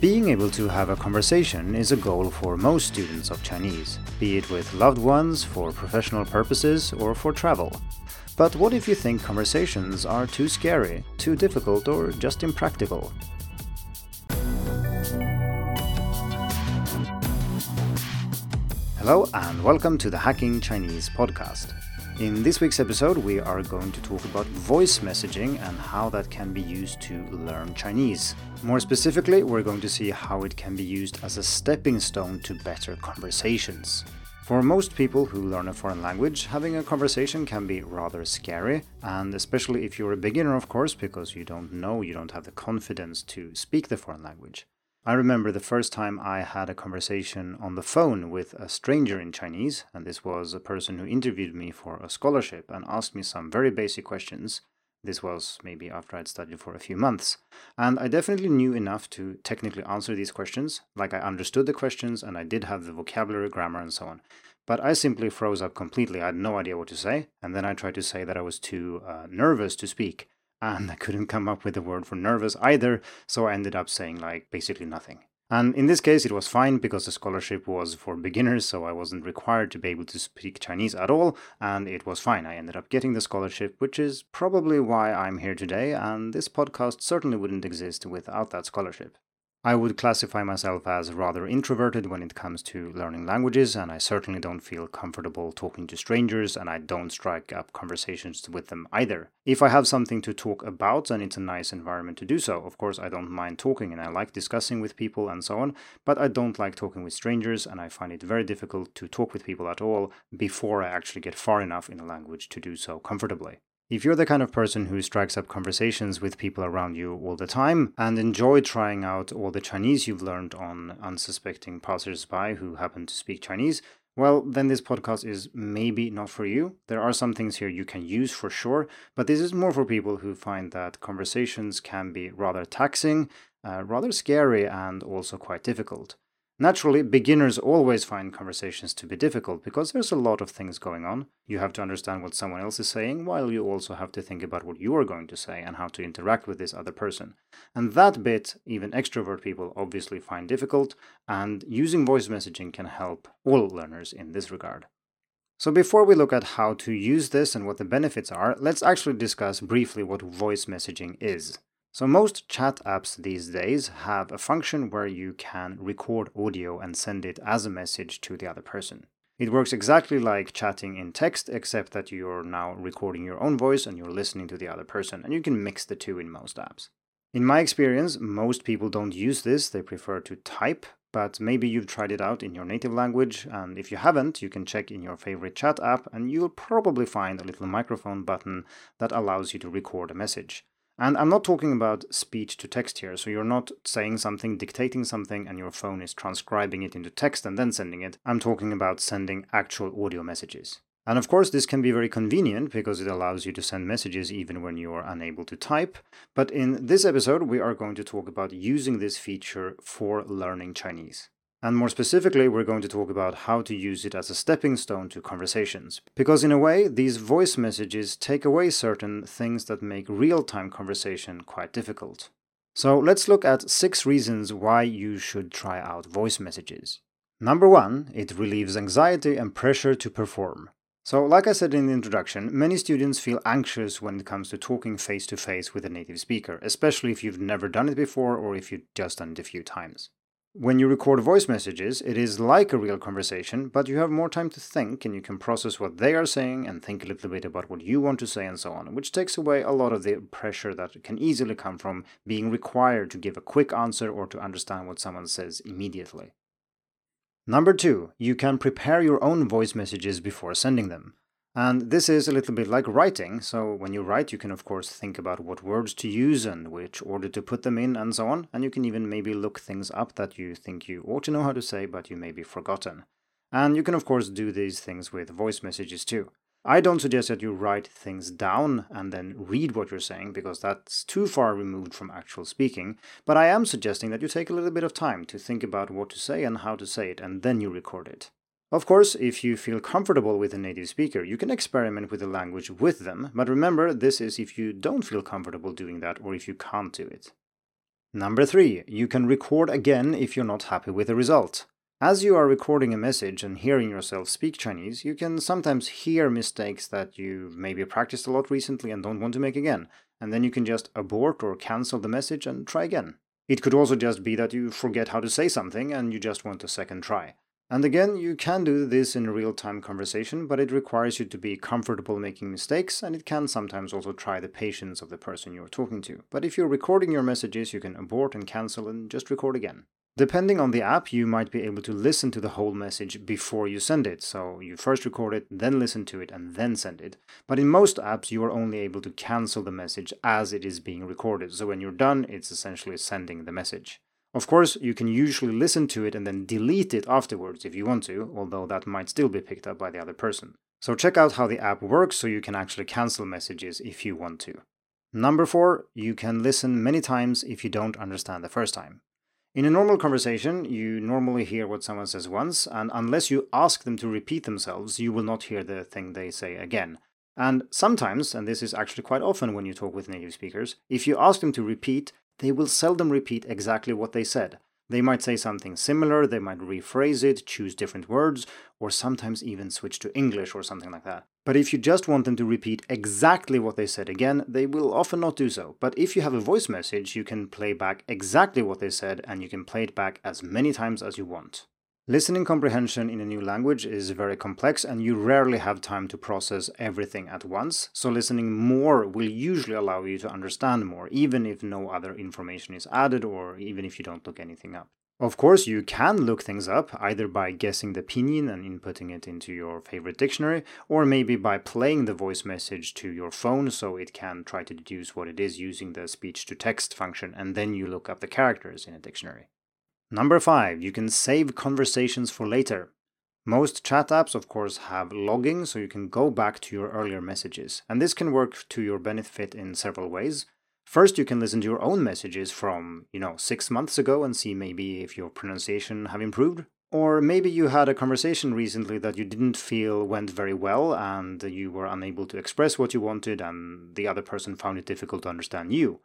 Being able to have a conversation is a goal for most students of Chinese, be it with loved ones, for professional purposes, or for travel. But what if you think conversations are too scary, too difficult, or just impractical? Hello, and welcome to the Hacking Chinese podcast. In this week's episode, we are going to talk about voice messaging and how that can be used to learn Chinese. More specifically, we're going to see how it can be used as a stepping stone to better conversations. For most people who learn a foreign language, having a conversation can be rather scary, and especially if you're a beginner, of course, because you don't know, you don't have the confidence to speak the foreign language. I remember the first time I had a conversation on the phone with a stranger in Chinese, and this was a person who interviewed me for a scholarship and asked me some very basic questions. This was maybe after I'd studied for a few months. And I definitely knew enough to technically answer these questions, like I understood the questions and I did have the vocabulary, grammar, and so on. But I simply froze up completely. I had no idea what to say. And then I tried to say that I was too uh, nervous to speak and I couldn't come up with a word for nervous either, so I ended up saying like basically nothing. And in this case, it was fine because the scholarship was for beginners, so I wasn't required to be able to speak Chinese at all, and it was fine. I ended up getting the scholarship, which is probably why I'm here today, and this podcast certainly wouldn't exist without that scholarship. I would classify myself as rather introverted when it comes to learning languages, and I certainly don't feel comfortable talking to strangers, and I don't strike up conversations with them either. If I have something to talk about and it's a nice environment to do so, of course, I don't mind talking and I like discussing with people and so on, but I don't like talking with strangers, and I find it very difficult to talk with people at all before I actually get far enough in a language to do so comfortably. If you're the kind of person who strikes up conversations with people around you all the time and enjoy trying out all the Chinese you've learned on unsuspecting passersby who happen to speak Chinese, well, then this podcast is maybe not for you. There are some things here you can use for sure, but this is more for people who find that conversations can be rather taxing, uh, rather scary, and also quite difficult. Naturally, beginners always find conversations to be difficult because there's a lot of things going on. You have to understand what someone else is saying, while you also have to think about what you are going to say and how to interact with this other person. And that bit, even extrovert people obviously find difficult, and using voice messaging can help all learners in this regard. So, before we look at how to use this and what the benefits are, let's actually discuss briefly what voice messaging is. So most chat apps these days have a function where you can record audio and send it as a message to the other person. It works exactly like chatting in text, except that you're now recording your own voice and you're listening to the other person, and you can mix the two in most apps. In my experience, most people don't use this, they prefer to type, but maybe you've tried it out in your native language, and if you haven't, you can check in your favorite chat app and you'll probably find a little microphone button that allows you to record a message. And I'm not talking about speech to text here, so you're not saying something, dictating something, and your phone is transcribing it into text and then sending it. I'm talking about sending actual audio messages. And of course, this can be very convenient because it allows you to send messages even when you are unable to type. But in this episode, we are going to talk about using this feature for learning Chinese. And more specifically, we're going to talk about how to use it as a stepping stone to conversations. Because in a way, these voice messages take away certain things that make real time conversation quite difficult. So let's look at six reasons why you should try out voice messages. Number one, it relieves anxiety and pressure to perform. So, like I said in the introduction, many students feel anxious when it comes to talking face to face with a native speaker, especially if you've never done it before or if you've just done it a few times. When you record voice messages, it is like a real conversation, but you have more time to think and you can process what they are saying and think a little bit about what you want to say and so on, which takes away a lot of the pressure that can easily come from being required to give a quick answer or to understand what someone says immediately. Number two, you can prepare your own voice messages before sending them. And this is a little bit like writing. So when you write, you can of course think about what words to use and which order to put them in and so on. And you can even maybe look things up that you think you ought to know how to say, but you may be forgotten. And you can of course do these things with voice messages too. I don't suggest that you write things down and then read what you're saying because that's too far removed from actual speaking, but I am suggesting that you take a little bit of time to think about what to say and how to say it and then you record it. Of course, if you feel comfortable with a native speaker, you can experiment with the language with them, but remember, this is if you don't feel comfortable doing that or if you can't do it. Number three, you can record again if you're not happy with the result. As you are recording a message and hearing yourself speak Chinese, you can sometimes hear mistakes that you've maybe practiced a lot recently and don't want to make again, and then you can just abort or cancel the message and try again. It could also just be that you forget how to say something and you just want a second try. And again, you can do this in a real time conversation, but it requires you to be comfortable making mistakes, and it can sometimes also try the patience of the person you're talking to. But if you're recording your messages, you can abort and cancel and just record again. Depending on the app, you might be able to listen to the whole message before you send it. So you first record it, then listen to it, and then send it. But in most apps, you are only able to cancel the message as it is being recorded. So when you're done, it's essentially sending the message. Of course, you can usually listen to it and then delete it afterwards if you want to, although that might still be picked up by the other person. So check out how the app works so you can actually cancel messages if you want to. Number four, you can listen many times if you don't understand the first time. In a normal conversation, you normally hear what someone says once, and unless you ask them to repeat themselves, you will not hear the thing they say again. And sometimes, and this is actually quite often when you talk with native speakers, if you ask them to repeat, they will seldom repeat exactly what they said. They might say something similar, they might rephrase it, choose different words, or sometimes even switch to English or something like that. But if you just want them to repeat exactly what they said again, they will often not do so. But if you have a voice message, you can play back exactly what they said and you can play it back as many times as you want. Listening comprehension in a new language is very complex and you rarely have time to process everything at once, so listening more will usually allow you to understand more, even if no other information is added or even if you don't look anything up. Of course, you can look things up either by guessing the pinyin and inputting it into your favorite dictionary, or maybe by playing the voice message to your phone so it can try to deduce what it is using the speech to text function, and then you look up the characters in a dictionary. Number five, you can save conversations for later. Most chat apps, of course, have logging, so you can go back to your earlier messages. And this can work to your benefit in several ways. First, you can listen to your own messages from, you know, six months ago and see maybe if your pronunciation have improved. Or maybe you had a conversation recently that you didn't feel went very well and you were unable to express what you wanted and the other person found it difficult to understand you.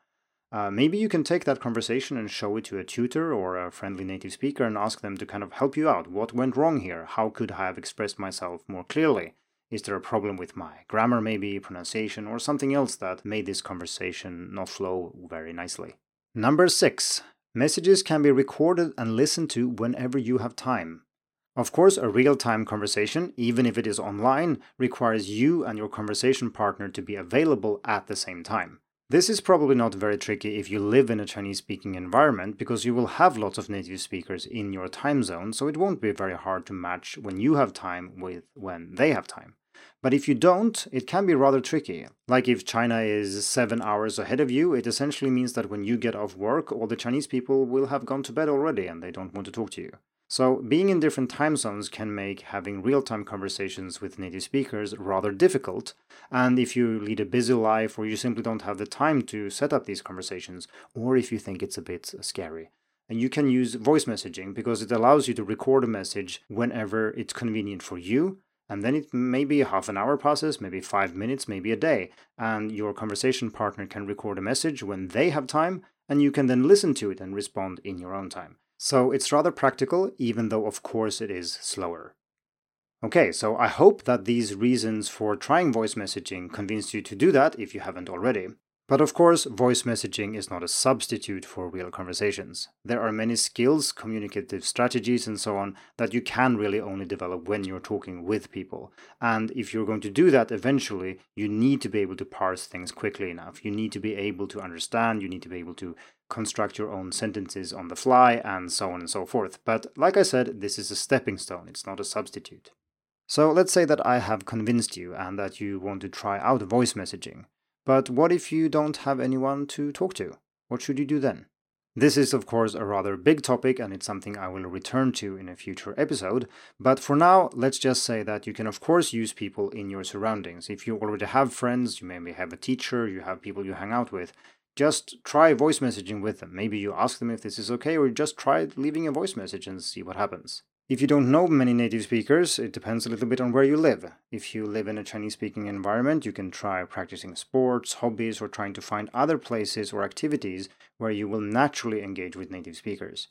Uh, maybe you can take that conversation and show it to a tutor or a friendly native speaker and ask them to kind of help you out. What went wrong here? How could I have expressed myself more clearly? Is there a problem with my grammar, maybe pronunciation, or something else that made this conversation not flow very nicely? Number six, messages can be recorded and listened to whenever you have time. Of course, a real time conversation, even if it is online, requires you and your conversation partner to be available at the same time. This is probably not very tricky if you live in a Chinese speaking environment because you will have lots of native speakers in your time zone, so it won't be very hard to match when you have time with when they have time. But if you don't, it can be rather tricky. Like if China is seven hours ahead of you, it essentially means that when you get off work, all the Chinese people will have gone to bed already and they don't want to talk to you. So, being in different time zones can make having real time conversations with native speakers rather difficult. And if you lead a busy life or you simply don't have the time to set up these conversations, or if you think it's a bit scary, and you can use voice messaging because it allows you to record a message whenever it's convenient for you. And then it may maybe half an hour passes, maybe five minutes, maybe a day. And your conversation partner can record a message when they have time, and you can then listen to it and respond in your own time. So it's rather practical, even though of course it is slower. Okay, so I hope that these reasons for trying voice messaging convinced you to do that if you haven't already. But of course, voice messaging is not a substitute for real conversations. There are many skills, communicative strategies, and so on that you can really only develop when you're talking with people. And if you're going to do that eventually, you need to be able to parse things quickly enough. You need to be able to understand, you need to be able to construct your own sentences on the fly, and so on and so forth. But like I said, this is a stepping stone, it's not a substitute. So let's say that I have convinced you and that you want to try out voice messaging. But what if you don't have anyone to talk to? What should you do then? This is, of course, a rather big topic and it's something I will return to in a future episode. But for now, let's just say that you can, of course, use people in your surroundings. If you already have friends, you maybe have a teacher, you have people you hang out with, just try voice messaging with them. Maybe you ask them if this is okay, or just try leaving a voice message and see what happens. If you don't know many native speakers, it depends a little bit on where you live. If you live in a Chinese speaking environment, you can try practicing sports, hobbies, or trying to find other places or activities where you will naturally engage with native speakers.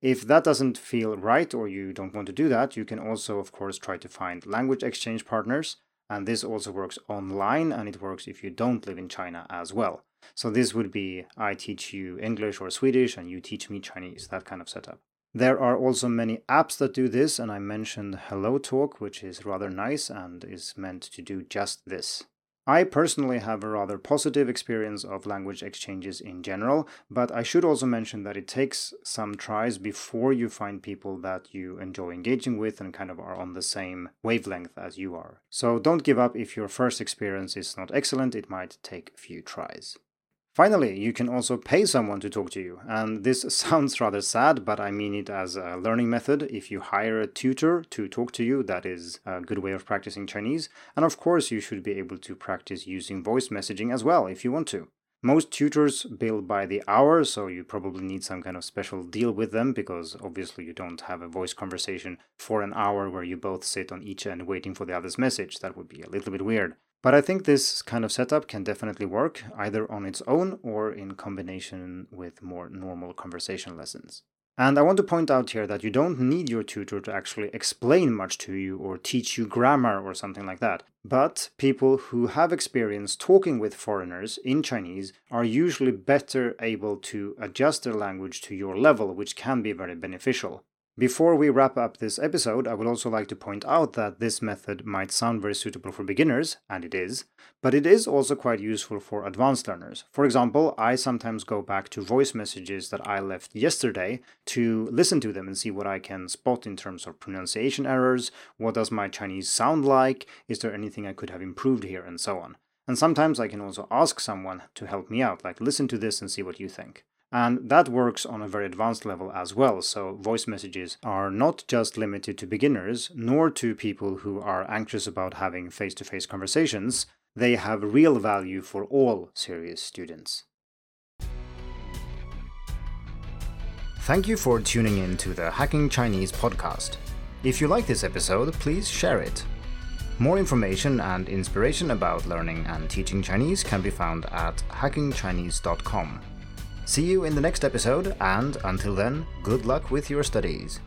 If that doesn't feel right or you don't want to do that, you can also, of course, try to find language exchange partners. And this also works online and it works if you don't live in China as well. So this would be I teach you English or Swedish and you teach me Chinese, that kind of setup. There are also many apps that do this, and I mentioned HelloTalk, which is rather nice and is meant to do just this. I personally have a rather positive experience of language exchanges in general, but I should also mention that it takes some tries before you find people that you enjoy engaging with and kind of are on the same wavelength as you are. So don't give up if your first experience is not excellent, it might take a few tries. Finally, you can also pay someone to talk to you. And this sounds rather sad, but I mean it as a learning method. If you hire a tutor to talk to you, that is a good way of practicing Chinese. And of course, you should be able to practice using voice messaging as well if you want to. Most tutors bill by the hour, so you probably need some kind of special deal with them because obviously you don't have a voice conversation for an hour where you both sit on each end waiting for the other's message. That would be a little bit weird. But I think this kind of setup can definitely work either on its own or in combination with more normal conversation lessons. And I want to point out here that you don't need your tutor to actually explain much to you or teach you grammar or something like that. But people who have experience talking with foreigners in Chinese are usually better able to adjust their language to your level, which can be very beneficial. Before we wrap up this episode, I would also like to point out that this method might sound very suitable for beginners, and it is, but it is also quite useful for advanced learners. For example, I sometimes go back to voice messages that I left yesterday to listen to them and see what I can spot in terms of pronunciation errors, what does my Chinese sound like, is there anything I could have improved here, and so on. And sometimes I can also ask someone to help me out, like listen to this and see what you think. And that works on a very advanced level as well. So, voice messages are not just limited to beginners, nor to people who are anxious about having face to face conversations. They have real value for all serious students. Thank you for tuning in to the Hacking Chinese podcast. If you like this episode, please share it. More information and inspiration about learning and teaching Chinese can be found at hackingchinese.com. See you in the next episode, and until then, good luck with your studies.